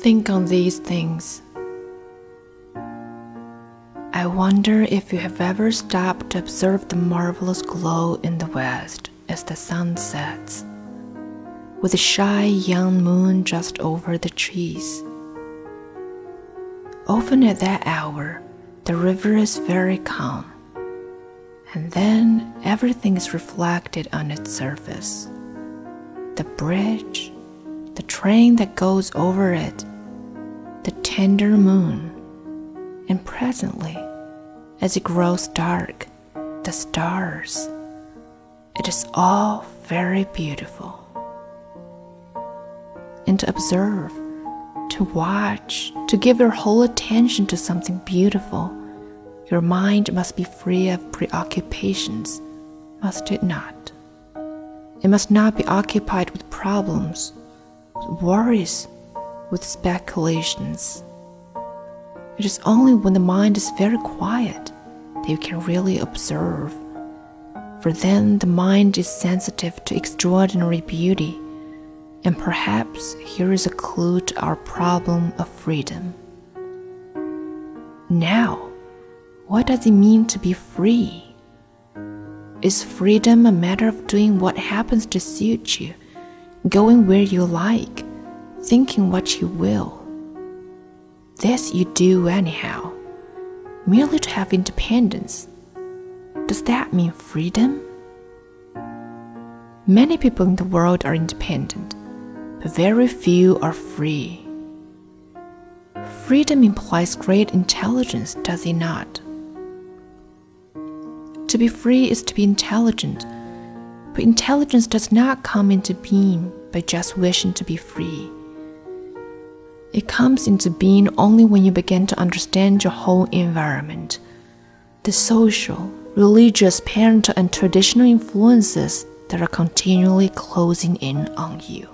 Think on these things. I wonder if you have ever stopped to observe the marvelous glow in the west as the sun sets, with a shy young moon just over the trees. Often at that hour, the river is very calm, and then everything is reflected on its surface the bridge, the train that goes over it, the tender moon, and presently, as it grows dark, the stars. It is all very beautiful. And to observe, to watch, to give your whole attention to something beautiful, your mind must be free of preoccupations, must it not? It must not be occupied with problems, with worries, with speculations. It is only when the mind is very quiet that you can really observe, for then the mind is sensitive to extraordinary beauty, and perhaps here is a clue to our problem of freedom. Now, what does it mean to be free? Is freedom a matter of doing what happens to suit you, going where you like, thinking what you will? This you do anyhow, merely to have independence. Does that mean freedom? Many people in the world are independent, but very few are free. Freedom implies great intelligence, does it not? To be free is to be intelligent, but intelligence does not come into being by just wishing to be free. It comes into being only when you begin to understand your whole environment, the social, religious, parental, and traditional influences that are continually closing in on you.